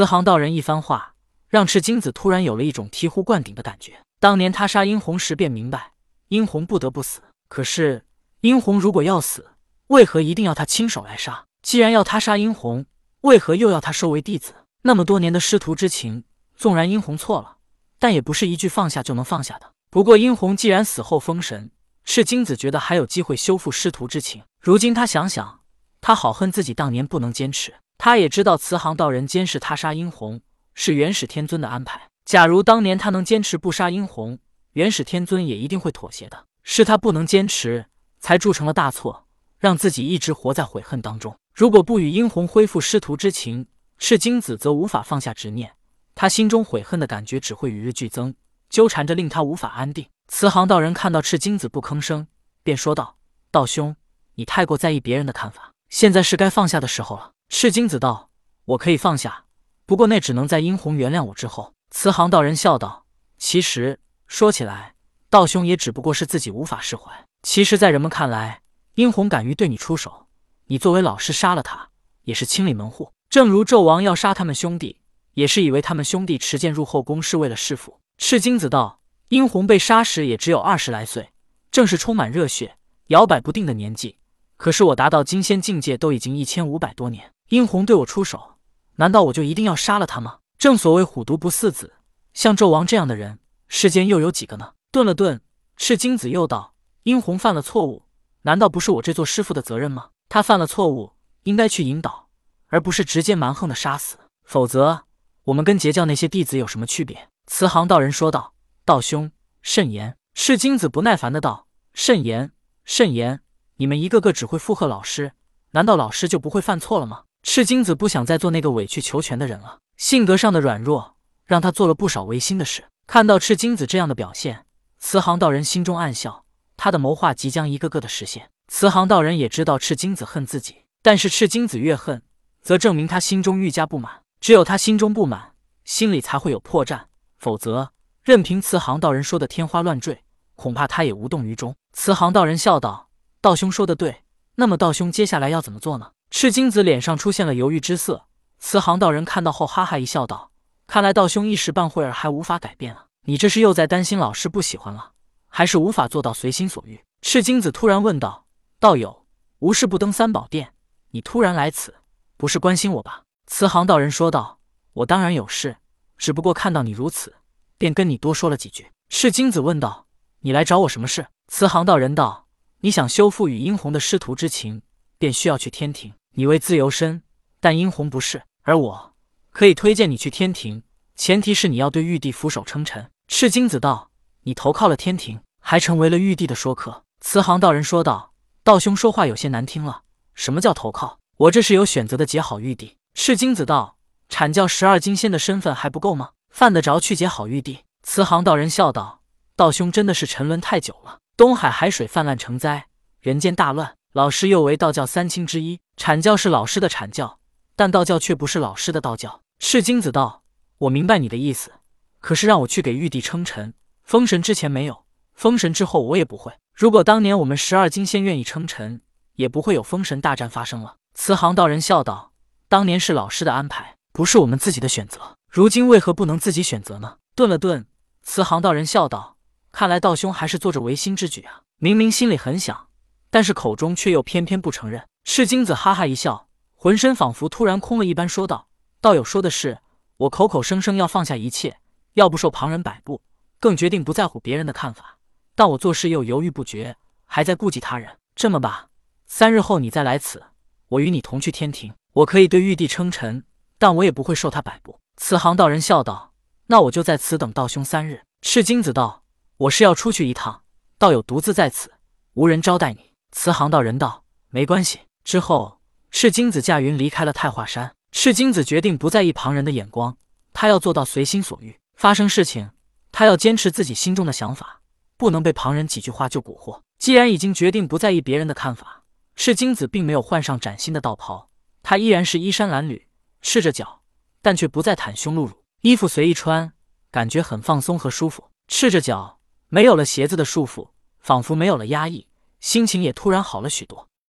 慈航道人一番话，让赤精子突然有了一种醍醐灌顶的感觉。当年他杀殷红时便明白，殷红不得不死。可是殷红如果要死，为何一定要他亲手来杀？既然要他杀殷红，为何又要他收为弟子？那么多年的师徒之情，纵然殷红错了，但也不是一句放下就能放下的。不过殷红既然死后封神，赤精子觉得还有机会修复师徒之情。如今他想想，他好恨自己当年不能坚持。他也知道慈航道人监视他杀殷红是元始天尊的安排。假如当年他能坚持不杀殷红，元始天尊也一定会妥协的。是他不能坚持，才铸成了大错，让自己一直活在悔恨当中。如果不与殷红恢复师徒之情，赤精子则无法放下执念。他心中悔恨的感觉只会与日俱增，纠缠着令他无法安定。慈航道人看到赤精子不吭声，便说道：“道兄，你太过在意别人的看法，现在是该放下的时候了。”赤精子道：“我可以放下，不过那只能在殷红原谅我之后。”慈航道人笑道：“其实说起来，道兄也只不过是自己无法释怀。其实，在人们看来，殷红敢于对你出手，你作为老师杀了他，也是清理门户。正如纣王要杀他们兄弟，也是以为他们兄弟持剑入后宫是为了弑父。”赤精子道：“殷红被杀时也只有二十来岁，正是充满热血、摇摆不定的年纪。可是我达到金仙境界都已经一千五百多年，殷红对我出手，难道我就一定要杀了他吗？”正所谓虎毒不饲子，像纣王这样的人，世间又有几个呢？顿了顿，赤精子又道：“殷红犯了错误，难道不是我这座师傅的责任吗？他犯了错误，应该去引导，而不是直接蛮横的杀死。否则，我们跟截教那些弟子有什么区别？”慈航道人说道：“道兄慎言。”赤精子不耐烦的道：“慎言，慎言！你们一个个只会附和老师，难道老师就不会犯错了吗？”赤精子不想再做那个委曲求全的人了。性格上的软弱，让他做了不少违心的事。看到赤精子这样的表现，慈航道人心中暗笑，他的谋划即将一个个的实现。慈航道人也知道赤精子恨自己，但是赤精子越恨，则证明他心中愈加不满。只有他心中不满，心里才会有破绽，否则任凭慈航道人说的天花乱坠，恐怕他也无动于衷。慈航道人笑道：“道兄说的对，那么道兄接下来要怎么做呢？”赤精子脸上出现了犹豫之色。慈航道人看到后，哈哈一笑，道：“看来道兄一时半会儿还无法改变啊！你这是又在担心老师不喜欢了，还是无法做到随心所欲？”赤精子突然问道：“道友，无事不登三宝殿，你突然来此，不是关心我吧？”慈航道人说道：“我当然有事，只不过看到你如此，便跟你多说了几句。”赤精子问道：“你来找我什么事？”慈航道人道：“你想修复与殷红的师徒之情，便需要去天庭。你为自由身，但殷红不是。”而我可以推荐你去天庭，前提是你要对玉帝俯首称臣。赤精子道：“你投靠了天庭，还成为了玉帝的说客。”慈航道人说道：“道兄说话有些难听了，什么叫投靠？我这是有选择的结好玉帝。”赤精子道：“阐教十二金仙的身份还不够吗？犯得着去结好玉帝？”慈航道人笑道：“道兄真的是沉沦太久了。东海海水泛滥成灾，人间大乱。老师又为道教三清之一，阐教是老师的阐教。”但道教却不是老师的道教。赤精子道：“我明白你的意思，可是让我去给玉帝称臣，封神之前没有，封神之后我也不会。如果当年我们十二金仙愿意称臣，也不会有封神大战发生了。”慈航道人笑道：“当年是老师的安排，不是我们自己的选择。如今为何不能自己选择呢？”顿了顿，慈航道人笑道：“看来道兄还是做着违心之举啊！明明心里很想，但是口中却又偏偏不承认。”赤精子哈哈一笑。浑身仿佛突然空了一般，说道：“道友说的是，我口口声声要放下一切，要不受旁人摆布，更决定不在乎别人的看法。但我做事又犹豫不决，还在顾及他人。这么吧，三日后你再来此，我与你同去天庭。我可以对玉帝称臣，但我也不会受他摆布。”慈航道人笑道：“那我就在此等道兄三日。”赤精子道：“我是要出去一趟，道友独自在此，无人招待你。”慈航道人道：“没关系。”之后。赤精子驾云离开了太华山。赤精子决定不在意旁人的眼光，他要做到随心所欲。发生事情，他要坚持自己心中的想法，不能被旁人几句话就蛊惑。既然已经决定不在意别人的看法，赤精子并没有换上崭新的道袍，他依然是衣衫褴褛，赤着脚，但却不再袒胸露乳，衣服随意穿，感觉很放松和舒服。赤着脚，没有了鞋子的束缚，仿佛没有了压抑，心情也突然好了许多。